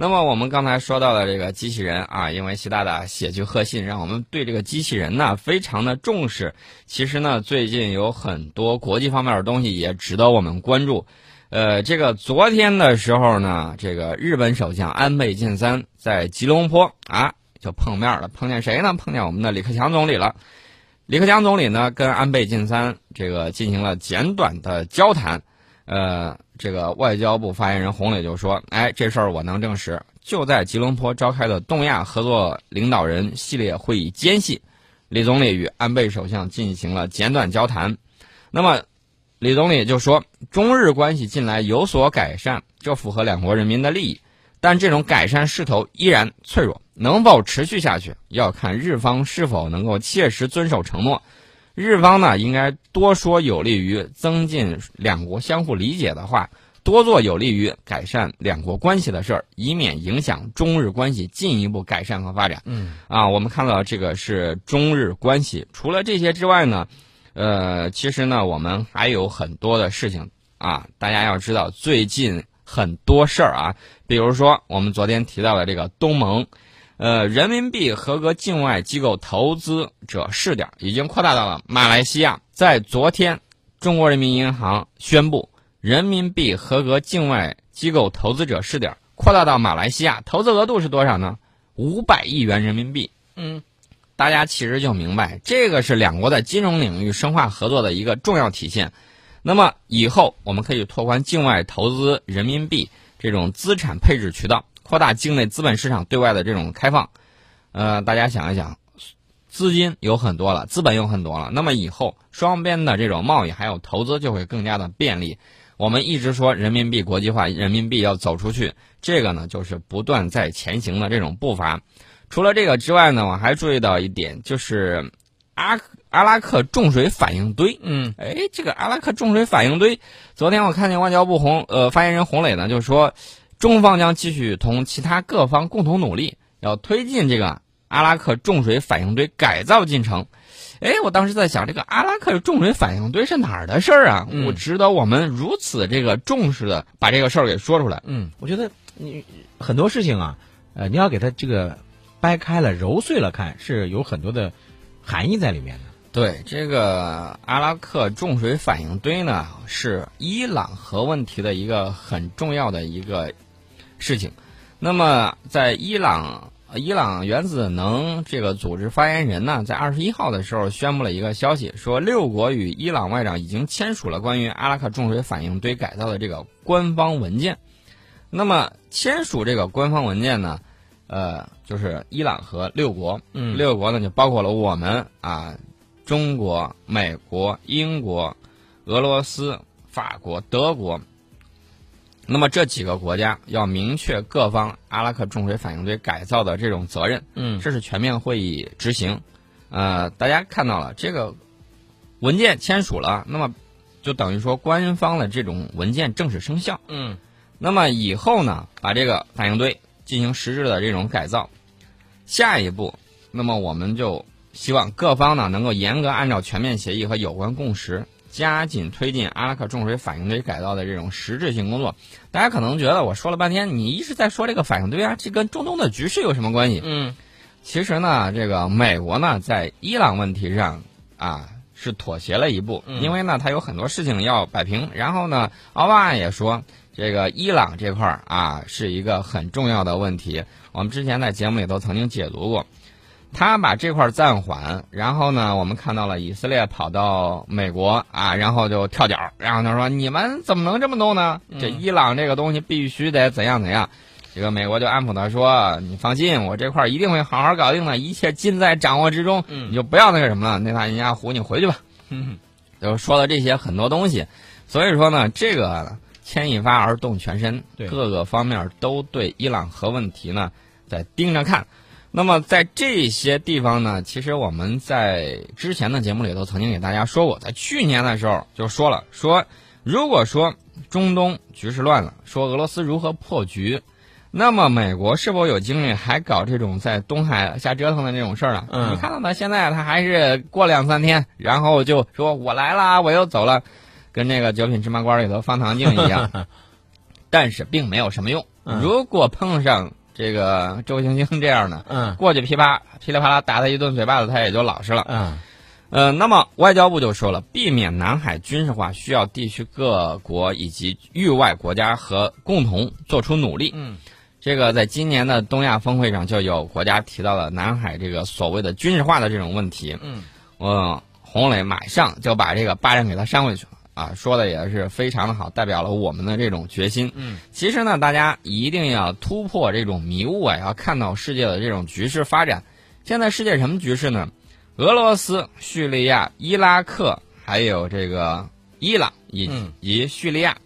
那么我们刚才说到的这个机器人啊，因为习大大写去贺信，让我们对这个机器人呢非常的重视。其实呢，最近有很多国际方面的东西也值得我们关注。呃，这个昨天的时候呢，这个日本首相安倍晋三在吉隆坡啊就碰面了，碰见谁呢？碰见我们的李克强总理了。李克强总理呢跟安倍晋三这个进行了简短的交谈。呃，这个外交部发言人洪磊就说：“哎，这事儿我能证实，就在吉隆坡召开的东亚合作领导人系列会议间隙，李总理与安倍首相进行了简短交谈。那么，李总理就说，中日关系近来有所改善，这符合两国人民的利益，但这种改善势头依然脆弱，能否持续下去，要看日方是否能够切实遵守承诺。”日方呢，应该多说有利于增进两国相互理解的话，多做有利于改善两国关系的事儿，以免影响中日关系进一步改善和发展。嗯，啊，我们看到这个是中日关系。除了这些之外呢，呃，其实呢，我们还有很多的事情啊。大家要知道，最近很多事儿啊，比如说我们昨天提到的这个东盟。呃，人民币合格境外机构投资者试点已经扩大到了马来西亚。在昨天，中国人民银行宣布，人民币合格境外机构投资者试点扩大到马来西亚，投资额度是多少呢？五百亿元人民币。嗯，大家其实就明白，这个是两国在金融领域深化合作的一个重要体现。那么以后我们可以拓宽境外投资人民币这种资产配置渠道。扩大境内资本市场对外的这种开放，呃，大家想一想，资金有很多了，资本有很多了，那么以后双边的这种贸易还有投资就会更加的便利。我们一直说人民币国际化，人民币要走出去，这个呢就是不断在前行的这种步伐。除了这个之外呢，我还注意到一点，就是阿阿拉克重水反应堆。嗯，哎，这个阿拉克重水反应堆，昨天我看见外交部洪呃发言人洪磊呢就说。中方将继续同其他各方共同努力，要推进这个阿拉克重水反应堆改造进程。哎，我当时在想，这个阿拉克重水反应堆是哪儿的事儿啊？我值得我们如此这个重视的把这个事儿给说出来。嗯，我觉得你很多事情啊，呃，你要给它这个掰开了揉碎了看，是有很多的含义在里面的。对，这个阿拉克重水反应堆呢，是伊朗核问题的一个很重要的一个。事情，那么在伊朗，伊朗原子能这个组织发言人呢，在二十一号的时候宣布了一个消息，说六国与伊朗外长已经签署了关于阿拉克重水反应堆改造的这个官方文件。那么签署这个官方文件呢，呃，就是伊朗和六国，嗯，六国呢就包括了我们啊，中国、美国、英国、俄罗斯、法国、德国。那么这几个国家要明确各方阿拉克重水反应堆改造的这种责任，嗯，这是全面会议执行，呃，大家看到了这个文件签署了，那么就等于说官方的这种文件正式生效，嗯，那么以后呢，把这个反应堆进行实质的这种改造，下一步，那么我们就希望各方呢能够严格按照全面协议和有关共识。加紧推进阿拉克重水反应堆改造的这种实质性工作。大家可能觉得我说了半天，你一直在说这个反应堆啊，这跟中东的局势有什么关系？嗯，其实呢，这个美国呢在伊朗问题上啊是妥协了一步，因为呢他有很多事情要摆平。然后呢，奥巴马也说这个伊朗这块儿啊是一个很重要的问题。我们之前在节目里头曾经解读过。他把这块暂缓，然后呢，我们看到了以色列跑到美国啊，然后就跳脚，然后他说：“你们怎么能这么弄呢？这伊朗这个东西必须得怎样怎样。”这个美国就安抚他说：“你放心，我这块一定会好好搞定的，一切尽在掌握之中。你就不要那个什么了，内塔尼亚胡，你回去吧。”就说了这些很多东西，所以说呢，这个牵一发而动全身，各个方面都对伊朗核问题呢在盯着看。那么在这些地方呢，其实我们在之前的节目里头曾经给大家说过，在去年的时候就说了，说如果说中东局势乱了，说俄罗斯如何破局，那么美国是否有精力还搞这种在东海瞎折腾的这种事儿呢？嗯，你看到他现在他还是过两三天，然后就说我来了，我又走了，跟那个九品芝麻官里头方唐镜一样。但是并没有什么用。嗯如果碰上这个周星星这样的，嗯过去噼啪噼里啪啦打他一顿嘴巴子，他也就老实了。嗯呃，那么外交部就说了，避免南海军事化，需要地区各国以及域外国家和共同做出努力。嗯这个在今年的东亚峰会上，就有国家提到了南海这个所谓的军事化的这种问题。嗯，呃，洪磊马上就把这个巴掌给他扇回去了啊，说的也是非常的好，代表了我们的这种决心。嗯，其实呢，大家一定要突破这种迷雾啊，要看到世界的这种局势发展。现在世界什么局势呢？俄罗斯、叙利亚、伊拉克，还有这个伊朗以嗯及叙利亚。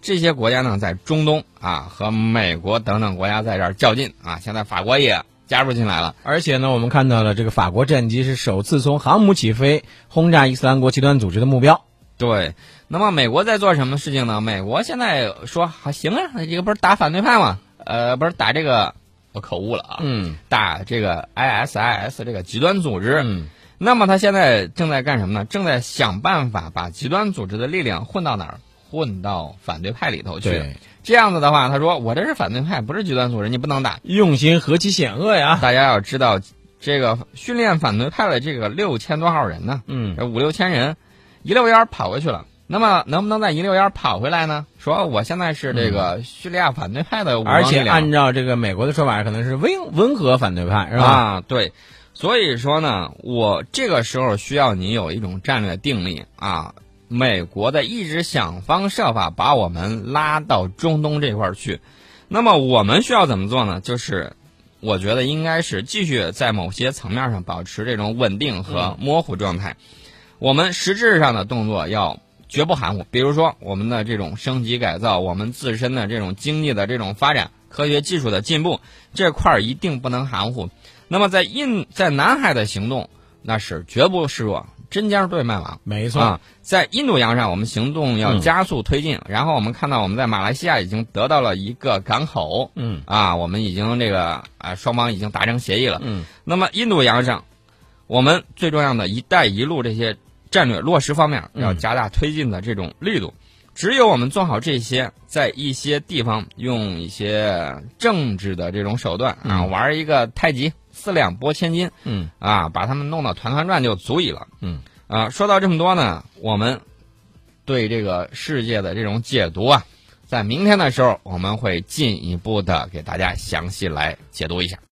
这些国家呢，在中东啊和美国等等国家在这儿较劲啊。现在法国也加入进来了。而且呢，我们看到了这个法国战机是首次从航母起飞，轰炸伊斯兰国极端组织的目标。对，那么美国在做什么事情呢？美国现在说还行啊，这个不是打反对派吗？呃，不是打这个，我口误了啊，嗯打这个 ISIS 这个极端组织。嗯那么他现在正在干什么呢？正在想办法把极端组织的力量混到哪儿？混到反对派里头去。对，这样子的话，他说我这是反对派，不是极端组织，你不能打。用心何其险恶呀！大家要知道，这个训练反对派的这个六千多号人呢，嗯这五六千人，一溜烟儿跑过去了。那么能不能再一溜烟儿跑回来呢？说我现在是这个叙利亚反对派的武装而且按照这个美国的说法，可能是温温和反对派，是吧？啊，对，所以说呢，我这个时候需要你有一种战略定力啊。美国的一直想方设法把我们拉到中东这块儿去，那么我们需要怎么做呢？就是我觉得应该是继续在某些层面上保持这种稳定和模糊状态。我们实质上的动作要绝不含糊，比如说我们的这种升级改造，我们自身的这种经济的这种发展，科学技术的进步这块儿一定不能含糊。那么在印在南海的行动，那是绝不示弱，针尖对麦芒。没错。啊，在印度洋上，我们行动要嗯加速推进。然后我们看到我们在马来西亚已经得到了一个港口，嗯啊，我们已经这个啊双方已经达成协议了。嗯那么印度洋上，我们最重要的一带一路这些战略落实方面嗯要加大推进的这种力度。只有我们做好这些，在一些地方用一些政治的这种手段啊，嗯玩一个太极四两拨千斤嗯啊，把他们弄到团团转就足以了。嗯啊，说到这么多呢，我们对这个世界的这种解读啊，在明天的时候我们会进一步的给大家详细来解读一下。